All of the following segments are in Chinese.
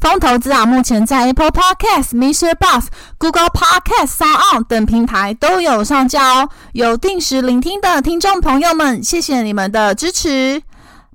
风投资啊，目前在 Apple Podcast、Mr. Bus、Google Podcast、Sound 等平台都有上架哦。有定时聆听的听众朋友们，谢谢你们的支持。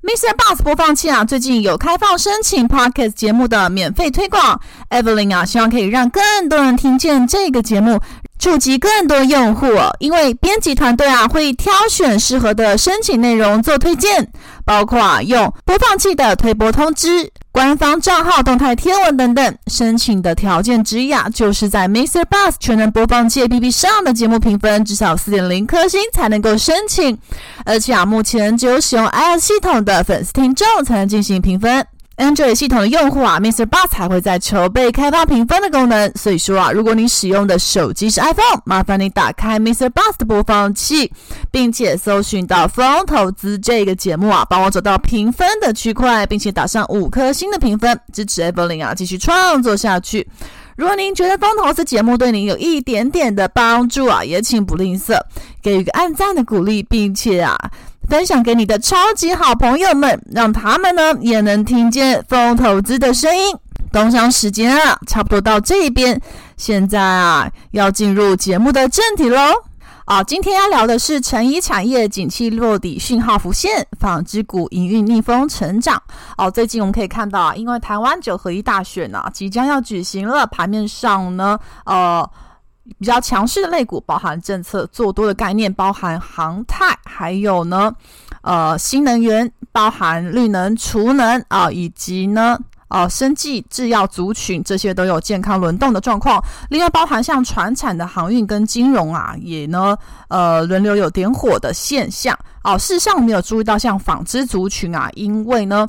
Mr. Bus 播放器啊，最近有开放申请 Podcast 节目的免费推广。Evelyn 啊，希望可以让更多人听见这个节目。触及更多用户，因为编辑团队啊会挑选适合的申请内容做推荐，包括啊用播放器的推播通知、官方账号动态贴文等等。申请的条件之一啊，就是在 Mr. Bus 全能播放器 APP 上的节目评分至少四点零颗星才能够申请，而且啊，目前只有使用 iOS 系统的粉丝听众才能进行评分。Android 系统的用户啊，Mr. Bus 还会在筹备开发评分的功能。所以说啊，如果你使用的手机是 iPhone，麻烦你打开 Mr. Bus 的播放器，并且搜寻到“风投资”这个节目啊，帮我走到评分的区块，并且打上五颗星的评分，支持 Evelyn 啊继续创作下去。如果您觉得风投资节目对您有一点点的帮助啊，也请不吝啬给予个按赞的鼓励，并且啊。分享给你的超级好朋友们，让他们呢也能听见风投资的声音。工商时间啊，差不多到这边，现在啊要进入节目的正题喽。啊，今天要聊的是成衣产业景气落底讯号浮现，纺织股营运逆风成长。哦，最近我们可以看到啊，因为台湾九合一大选啊即将要举行了，盘面上呢，呃。比较强势的类股，包含政策做多的概念，包含航太，还有呢，呃，新能源，包含绿能、储能啊，以及呢，呃，生技制药族群，这些都有健康轮动的状况。另外，包含像船产的航运跟金融啊，也呢，呃，轮流有点火的现象。哦，事实上我们有注意到像纺织族群啊，因为呢。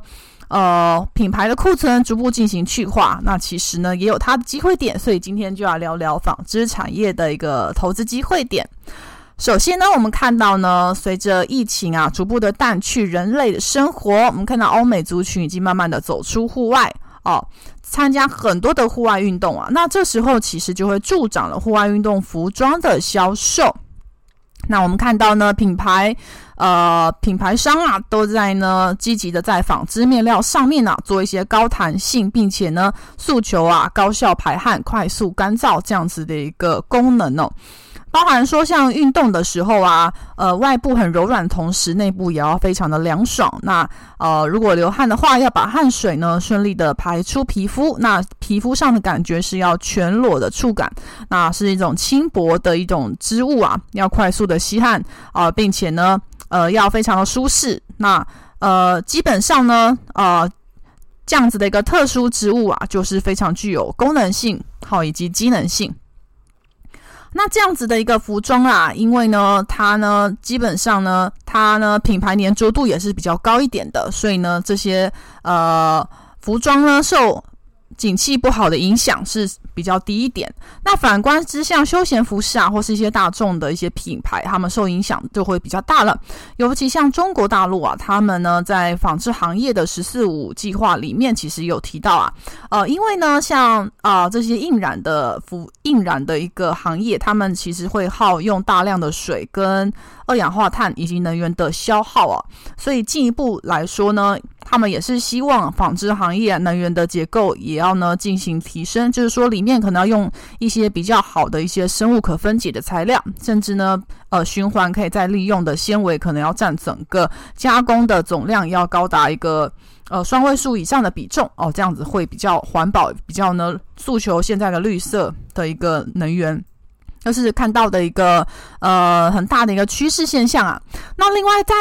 呃，品牌的库存逐步进行去化，那其实呢也有它的机会点，所以今天就要聊聊纺织产业的一个投资机会点。首先呢，我们看到呢，随着疫情啊逐步的淡去，人类的生活，我们看到欧美族群已经慢慢的走出户外哦，参加很多的户外运动啊，那这时候其实就会助长了户外运动服装的销售。那我们看到呢，品牌，呃，品牌商啊，都在呢积极的在纺织面料上面啊做一些高弹性，并且呢诉求啊高效排汗、快速干燥这样子的一个功能哦。包含说，像运动的时候啊，呃，外部很柔软，同时内部也要非常的凉爽。那呃，如果流汗的话，要把汗水呢顺利的排出皮肤。那皮肤上的感觉是要全裸的触感，那是一种轻薄的一种织物啊，要快速的吸汗啊，并且呢，呃，要非常的舒适。那呃，基本上呢，呃，这样子的一个特殊织物啊，就是非常具有功能性，好，以及机能性。那这样子的一个服装啊，因为呢，它呢，基本上呢，它呢，品牌黏着度也是比较高一点的，所以呢，这些呃服装呢，受景气不好的影响是比较低一点。那反观之像休闲服饰啊，或是一些大众的一些品牌，他们受影响就会比较大了。尤其像中国大陆啊，他们呢在纺织行业的“十四五”计划里面，其实有提到啊，呃，因为呢，像啊、这些印染的服印染的一个行业，他们其实会耗用大量的水跟二氧化碳以及能源的消耗啊，所以进一步来说呢，他们也是希望纺织行业能源的结构也。要呢进行提升，就是说里面可能要用一些比较好的一些生物可分解的材料，甚至呢呃循环可以再利用的纤维可能要占整个加工的总量要高达一个呃双位数以上的比重哦，这样子会比较环保，比较呢诉求现在的绿色的一个能源。就是看到的一个呃很大的一个趋势现象啊。那另外在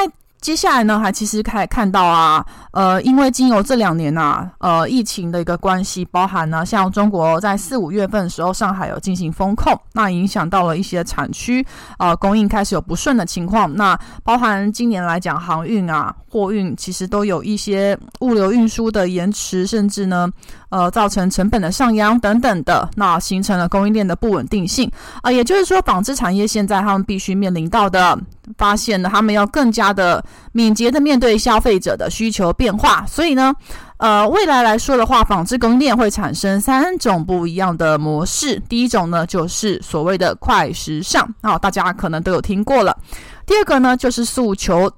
接下来呢，还其实可以看到啊，呃，因为经由这两年呐、呃，疫情的一个关系，包含呢，像中国在四五月份的时候，上海有进行封控，那影响到了一些产区，呃，供应开始有不顺的情况。那包含今年来讲，航运啊、货运其实都有一些物流运输的延迟，甚至呢，呃，造成成本的上扬等等的，那形成了供应链的不稳定性啊、也就是说，纺织产业现在他们必须面临到的。发现呢，他们要更加的敏捷的面对消费者的需求变化，所以呢，呃，未来来说的话，纺织供应链会产生三种不一样的模式。第一种呢，就是所谓的快时尚，好、大家可能都有听过了。第二个呢，就是诉求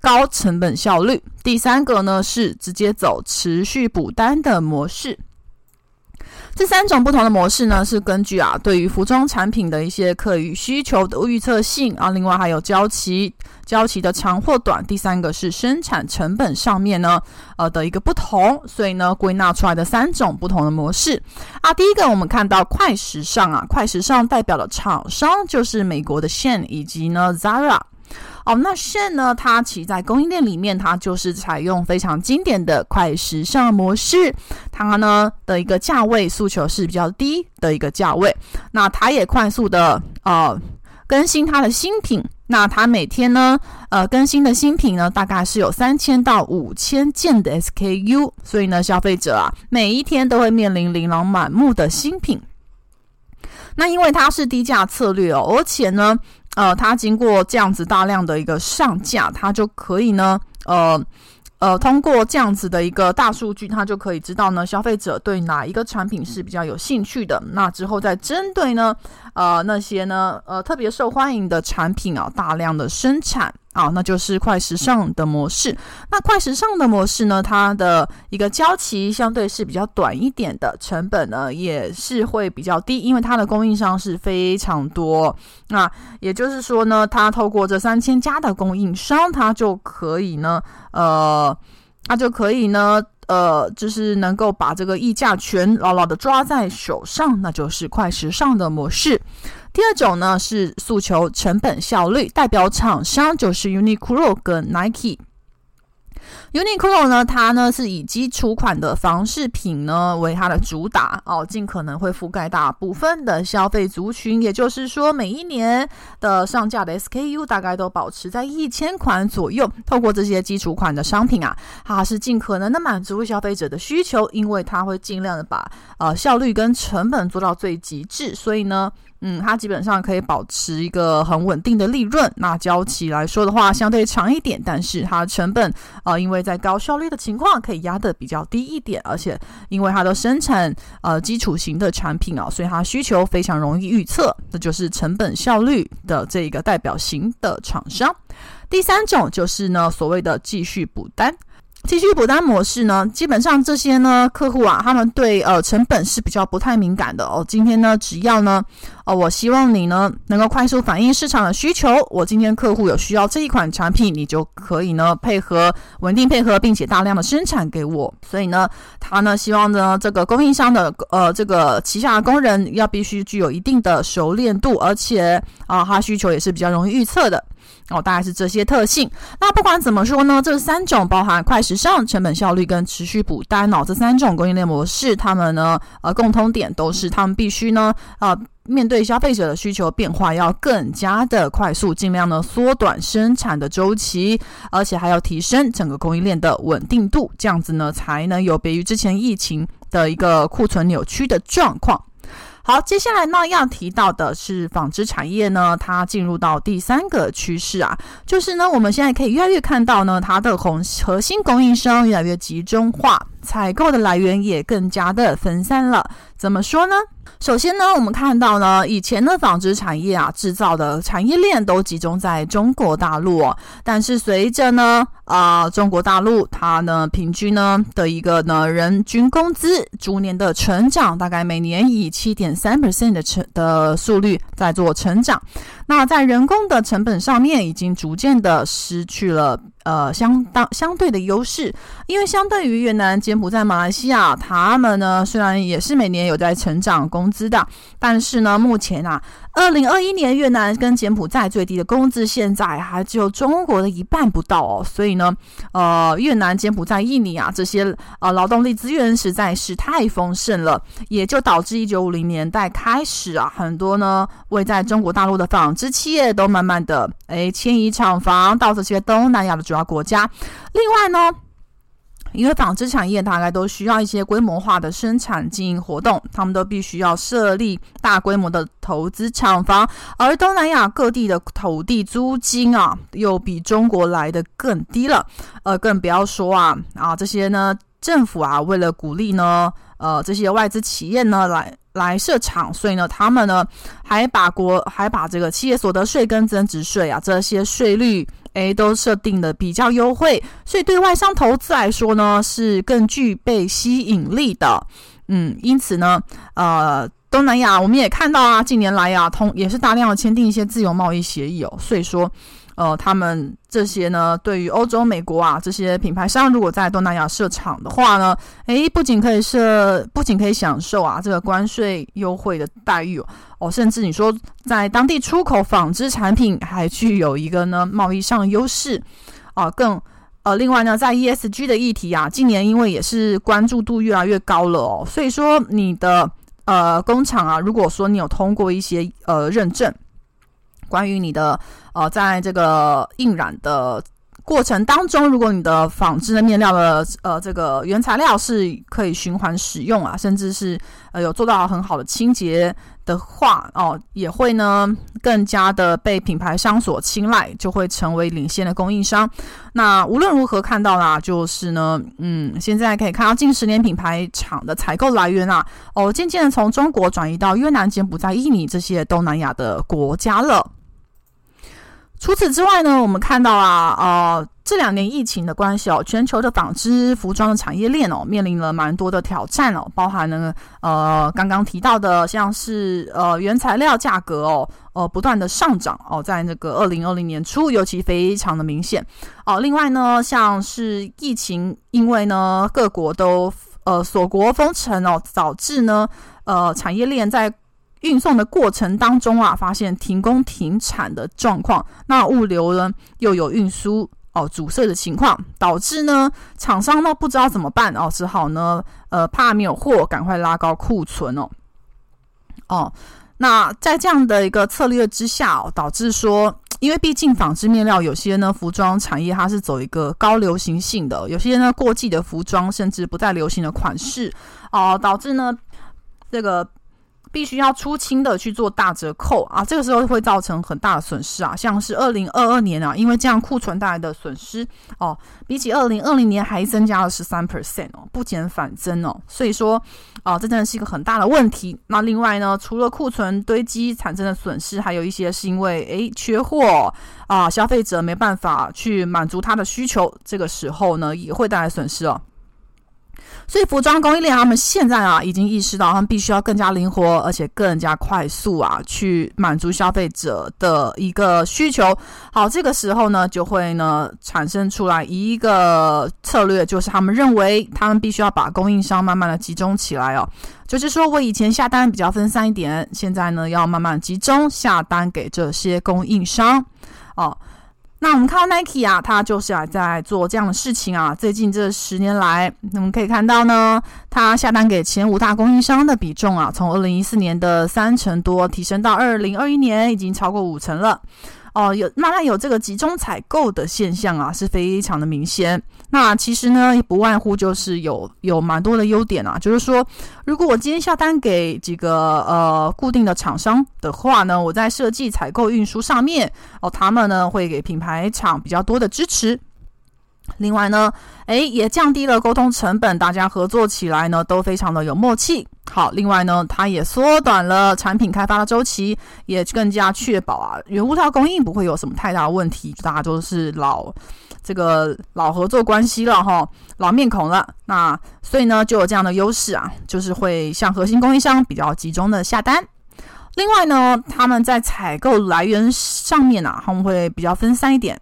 高成本效率。第三个呢，是直接走持续补单的模式。这三种不同的模式呢，是根据啊对于服装产品的一些客户需求的预测性啊，另外还有交期、交期的长或短，第三个是生产成本上面呢，呃的一个不同，所以呢归纳出来的三种不同的模式啊。第一个我们看到快时尚啊，快时尚代表的厂商就是美国的 Shein 以及呢 Zara。哦，那 Shen 呢？它其实在供应链里面，它就是采用非常经典的快时尚模式。它呢的一个价位诉求是比较低的一个价位。那它也快速的呃更新它的新品。那它每天呢呃更新的新品呢，大概是有三千到五千件的 SKU。所以呢，消费者啊每一天都会面临琳琅满目的新品。那因为它是低价策略哦，而且呢。呃，它经过这样子大量的一个上架，它就可以呢，呃，呃，通过这样子的一个大数据，它就可以知道呢，消费者对哪一个产品是比较有兴趣的。那之后再针对呢，呃，那些呢，呃，特别受欢迎的产品啊，大量的生产。啊，那就是快时尚的模式。那快时尚的模式呢，它的一个交期相对是比较短一点的，成本呢也是会比较低，因为它的供应商是非常多。那也就是说呢，它透过这三千家的供应商，它就可以呢，呃，它就可以呢，呃，就是能够把这个溢价权牢牢的抓在手上，那就是快时尚的模式。第二种呢是诉求成本效率，代表厂商就是 Uniqlo 跟 Nike。Uniqlo 呢，它呢是以基础款的房饰品呢为它的主打哦，尽可能会覆盖大部分的消费族群。也就是说，每一年的上架的 SKU 大概都保持在一千款左右。透过这些基础款的商品啊，它是尽可能的满足消费者的需求，因为它会尽量的把呃效率跟成本做到最极致，所以呢。嗯，它基本上可以保持一个很稳定的利润。那交期来说的话，相对长一点，但是它成本啊、呃，因为在高效率的情况，可以压得比较低一点。而且因为它的生产呃基础型的产品啊，所以它需求非常容易预测，这就是成本效率的这一个代表型的厂商。第三种就是呢，所谓的继续补单。继续补单模式呢，基本上这些呢客户啊，他们对呃成本是比较不太敏感的哦。今天呢，只要呢，哦，我希望你呢能够快速反映市场的需求。我今天客户有需要这一款产品，你就可以呢配合稳定配合，并且大量的生产给我。所以呢，他呢希望呢这个供应商的呃这个旗下的工人要必须具有一定的熟练度，而且啊、他需求也是比较容易预测的。哦，大概是这些特性。那不管怎么说呢，这三种包含快时尚、成本效率跟持续补单哦，这三种供应链模式，他们呢，呃，共通点都是他们必须呢，呃，面对消费者的需求变化，要更加的快速，尽量呢缩短生产的周期，而且还要提升整个供应链的稳定度，这样子呢，才能有别于之前疫情的一个库存扭曲的状况。好，接下来呢要提到的是纺织产业呢，它进入到第三个趋势啊，就是呢我们现在可以越来越看到呢，它的红核心供应商越来越集中化。采购的来源也更加的分散了。怎么说呢？首先呢，我们看到呢，以前的纺织产业啊，制造的产业链都集中在中国大陆。但是随着呢，啊、中国大陆它呢，平均呢的一个呢人均工资逐年的成长，大概每年以七点三 percent 的成的速率在做成长。那在人工的成本上面，已经逐渐的失去了。呃，相当相对的优势，因为相对于越南、柬埔寨、马来西亚，他们呢虽然也是每年有在成长工资的，但是呢，目前啊，二零二一年越南跟柬埔寨最低的工资现在还只有中国的一半不到哦，所以呢，呃，越南、柬埔寨、印尼啊这些呃劳动力资源实在是太丰盛了，也就导致一九五零年代开始啊，很多呢位在中国大陆的纺织企业都慢慢的诶迁移厂房到这些东南亚的主要国家，另外呢，因为纺织产业大概都需要一些规模化的生产经营活动，他们都必须要设立大规模的投资厂房，而东南亚各地的土地租金啊，又比中国来的更低了，呃，更不要说啊啊这些呢，政府啊为了鼓励呢，呃这些外资企业呢来。来设厂，所以呢，他们呢还把国还把这个企业所得税跟增值税啊这些税率诶都设定的比较优惠，所以对外商投资来说呢是更具备吸引力的。嗯，因此呢，呃，东南亚我们也看到啊，近年来啊，通也是大量的签订一些自由贸易协议哦，所以说。呃，他们这些呢，对于欧洲、美国啊这些品牌商，如果在东南亚设厂的话呢，诶，不仅可以设，不仅可以享受啊这个关税优惠的待遇哦，甚至你说在当地出口纺织产品，还具有一个呢贸易上的优势啊。更呃，另外呢，在 ESG 的议题啊，近年因为也是关注度越来越高了哦，所以说你的呃工厂啊，如果说你有通过一些呃认证。关于你的呃，在这个印染的过程当中，如果你的纺织的面料的呃这个原材料是可以循环使用啊，甚至是呃有做到很好的清洁的话哦，也会呢更加的被品牌商所青睐，就会成为领先的供应商。那无论如何看到啦，就是呢，嗯，现在可以看到近十年品牌厂的采购来源啊，哦，渐渐的从中国转移到越南、柬埔寨、印尼这些东南亚的国家了。除此之外呢，我们看到啊，呃，这两年疫情的关系哦，全球的纺织服装的产业链哦，面临了蛮多的挑战哦，包含呢，呃，刚刚提到的，像是呃原材料价格哦，呃不断的上涨哦，在那个二零二零年初尤其非常的明显哦。另外呢，像是疫情，因为呢各国都呃锁国封城哦，导致呢呃产业链在。运送的过程当中啊，发现停工停产的状况，那物流呢又有运输哦阻塞的情况，导致呢厂商呢不知道怎么办哦，只好呢呃怕没有货，赶快拉高库存哦哦。那在这样的一个策略之下哦，导致说，因为毕竟纺织面料有些呢服装产业它是走一个高流行性的，有些呢过季的服装甚至不再流行的款式哦，导致呢这个。必须要出清的去做大折扣啊，这个时候会造成很大的损失啊，像是二零二二年啊，因为这样库存带来的损失哦，比起二零二零年还增加了十三 percent 哦，不减反增哦，所以说啊，这真的是一个很大的问题。那另外呢，除了库存堆积产生的损失，还有一些是因为诶缺货啊，消费者没办法去满足他的需求，这个时候呢也会带来损失哦。所以服装供应链他们现在啊，已经意识到他们必须要更加灵活，而且更加快速啊，去满足消费者的一个需求。好，这个时候呢，就会呢产生出来一个策略，就是他们认为他们必须要把供应商慢慢的集中起来哦。就是说我以前下单比较分散一点，现在呢要慢慢集中下单给这些供应商哦。那我们看到 Nike 啊，它就是啊在做这样的事情啊。最近这十年来，我们可以看到呢，它下单给前五大供应商的比重啊，从二零一四年的三成多提升到二零二一年已经超过五成了。哦，有慢慢有这个集中采购的现象啊，是非常的明显。那其实呢，不外乎就是有有蛮多的优点啊，就是说，如果我今天下单给几个呃固定的厂商的话呢，我在设计、采购、运输上面哦，他们呢会给品牌厂比较多的支持。另外呢，诶，也降低了沟通成本，大家合作起来呢都非常的有默契。好，另外呢，它也缩短了产品开发的周期，也更加确保啊原物料供应不会有什么太大的问题。大家都是老这个老合作关系了哈，老面孔了。那所以呢，就有这样的优势啊，就是会向核心供应商比较集中的下单。另外呢，他们在采购来源上面啊，他们会比较分散一点。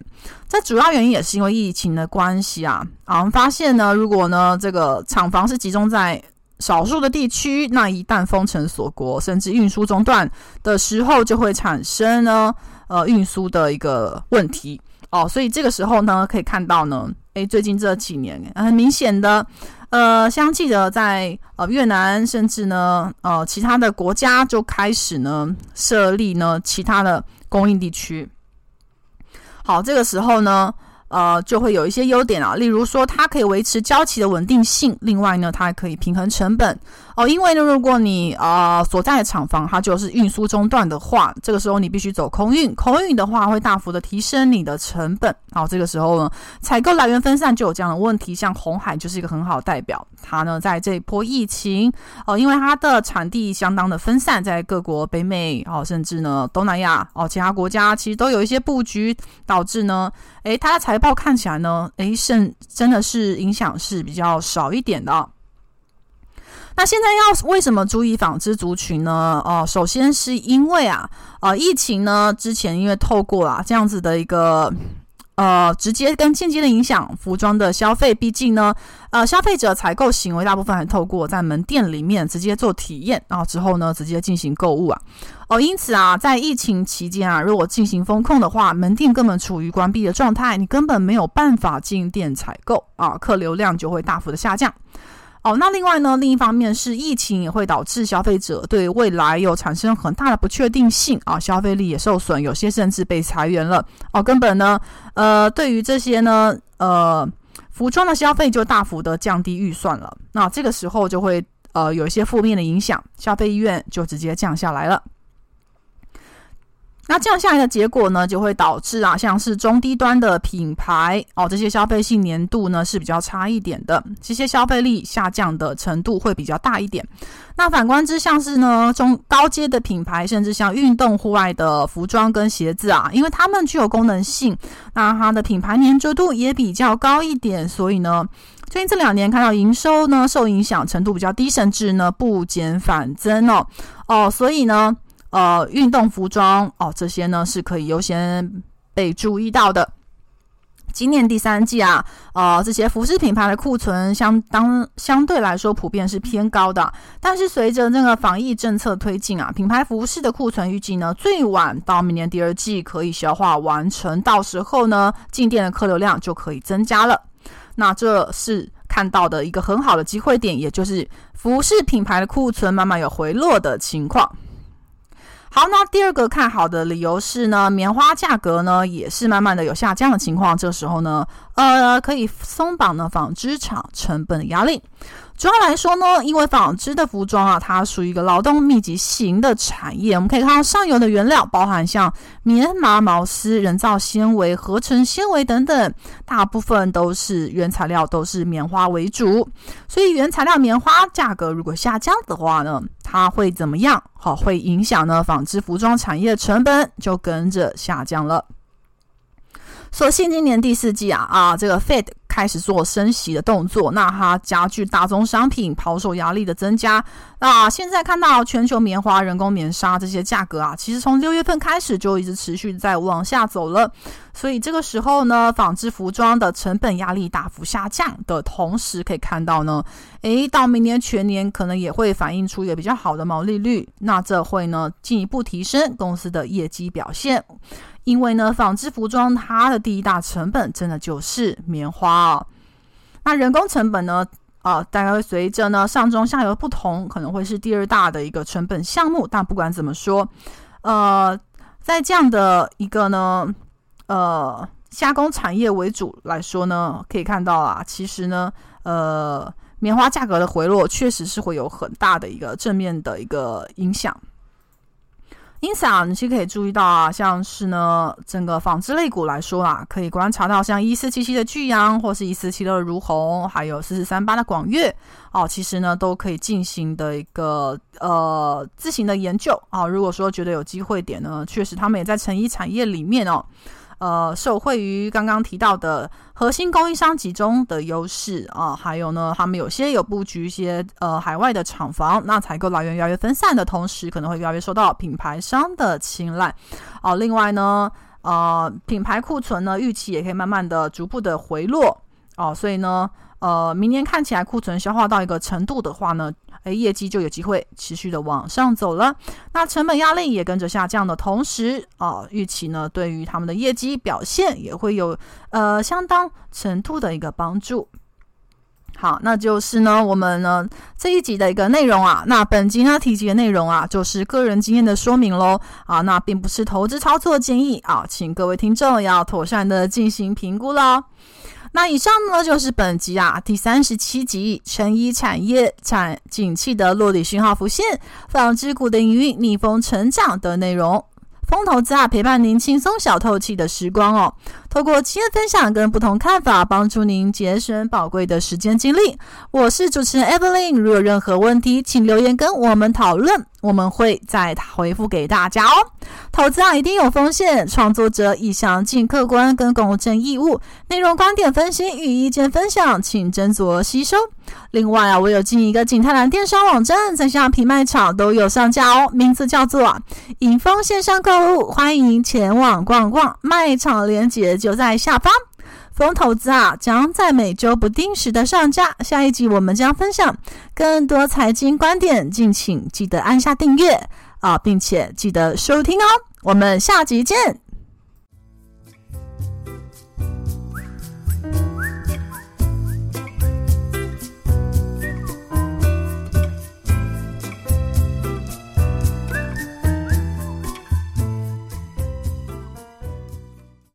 这主要原因也是因为疫情的关系啊。啊，我们发现呢，如果呢这个厂房是集中在少数的地区，那一旦封城锁国，甚至运输中断的时候，就会产生呢呃运输的一个问题哦。所以这个时候呢，可以看到呢，诶，最近这几年很明显的。呃，相继的在呃越南，甚至呢呃其他的国家就开始呢设立呢其他的供应地区。好，这个时候呢。呃，就会有一些优点啊，例如说它可以维持交期的稳定性，另外呢，它还可以平衡成本哦。因为呢，如果你呃所在的厂房它就是运输中断的话，这个时候你必须走空运，空运的话会大幅的提升你的成本。好，这个时候呢，采购来源分散就有这样的问题，像红海就是一个很好的代表，它呢在这一波疫情哦，因为它的产地相当的分散，在各国北美哦，甚至呢东南亚哦，其他国家其实都有一些布局，导致呢，诶，它的财报看起来呢，诶，甚真的是影响是比较少一点的。那现在要为什么注意纺织族群呢？哦，首先是因为啊，呃，疫情呢之前因为透过啊这样子的一个。呃，直接跟间接的影响服装的消费，毕竟呢，呃，消费者采购行为大部分还透过在门店里面直接做体验，然后之后呢，直接进行购物啊。哦，因此啊，在疫情期间啊，如果进行封控的话，门店根本处于关闭的状态，你根本没有办法进店采购啊，客流量就会大幅的下降。哦，那另外呢，另一方面是疫情也会导致消费者对未来有产生很大的不确定性啊，消费力也受损，有些甚至被裁员了。哦，根本呢，呃，对于这些呢，呃，服装的消费就大幅的降低预算了。那这个时候就会呃有一些负面的影响，消费意愿就直接降下来了。那降下来的结果呢，就会导致啊，像是中低端的品牌哦，这些消费性年度呢是比较差一点的，这些消费力下降的程度会比较大一点。那反观之，像是呢中高阶的品牌，甚至像运动户外的服装跟鞋子啊，因为它们具有功能性，那它的品牌粘着度也比较高一点，所以呢，最近这两年看到营收呢受影响程度比较低，甚至呢不减反增哦哦，所以呢。呃，运动服装哦，这些呢是可以优先被注意到的。今年第三季啊，呃，这些服饰品牌的库存相当相对来说普遍是偏高的。但是随着这个防疫政策推进啊，品牌服饰的库存预计呢，最晚到明年第二季可以消化完成，到时候呢，进店的客流量就可以增加了。那这是看到的一个很好的机会点，也就是服饰品牌的库存慢慢有回落的情况。好，那第二个看好的理由是呢，棉花价格呢也是慢慢的有下降的情况，这时候呢，呃，可以松绑呢纺织厂成本的压力。主要来说呢，因为纺织的服装啊，它属于一个劳动密集型的产业。我们可以看到上游的原料，包含像棉麻、毛丝、人造纤维、合成纤维等等，大部分都是原材料都是棉花为主。所以原材料棉花价格如果下降的话呢，它会怎么样？好，会影响呢纺织服装产业的成本就跟着下降了。所幸今年第四季啊啊，这个 Fed 开始做升息的动作，那它加剧大宗商品抛售压力的增加。那现在看到全球棉花、人工棉纱这些价格啊，其实从六月份开始就一直持续在往下走了。所以这个时候呢，纺织服装的成本压力大幅下降的同时，可以看到呢，诶，到明年全年可能也会反映出一个比较好的毛利率。那这会呢进一步提升公司的业绩表现。因为呢，纺织服装它的第一大成本真的就是棉花哦。那人工成本呢，啊、大概会随着呢上中下游不同，可能会是第二大的一个成本项目。但不管怎么说，呃，在这样的一个呢，呃，加工产业为主来说呢，可以看到啊，其实呢，呃，棉花价格的回落确实是会有很大的一个正面的一个影响。因此啊，你其实可以注意到啊，像是呢，整个纺织类股来说啊，可以观察到像一四七七的巨阳，或是一四七六的如虹，还有四四三八的广粤哦，其实呢都可以进行的一个呃自行的研究啊。如果说觉得有机会点呢，确实他们也在成衣产业里面哦。呃，受惠于刚刚提到的核心供应商集中的优势啊，还有呢，他们有些有布局一些呃海外的厂房，那采购来源越来越分散的同时，可能会越来越受到品牌商的青睐啊。另外呢，呃，品牌库存呢，预期也可以慢慢的、逐步的回落哦，所以呢，呃，明年看起来库存消化到一个程度的话呢。诶，业绩就有机会持续的往上走了，那成本压力也跟着下降的同时，啊，预期呢对于他们的业绩表现也会有呃相当程度的一个帮助。好，那就是呢我们呢这一集的一个内容啊，那本集呢提及的内容啊，就是个人经验的说明喽啊，那并不是投资操作建议啊，请各位听众要妥善的进行评估喽。那以上呢，就是本集啊第三十七集成衣产业产景气的落底讯号浮现，纺织股的营运逆风成长的内容。风投资啊，陪伴您轻松小透气的时光哦。透过经验分享跟不同看法，帮助您节省宝贵的时间精力。我是主持人 Evelyn，如有任何问题，请留言跟我们讨论，我们会再回复给大家哦。投资啊，一定有风险，创作者已详尽客观跟公正义务，内容观点分析与意见分享，请斟酌吸收。另外啊，我有进一个景泰蓝电商网站，在虾皮卖场都有上架哦，名字叫做“莹丰线上购物”，欢迎前往逛逛，卖场链接就在下方。风投资啊，将在每周不定时的上架。下一集我们将分享更多财经观点，敬请记得按下订阅啊，并且记得收听哦。我们下集见。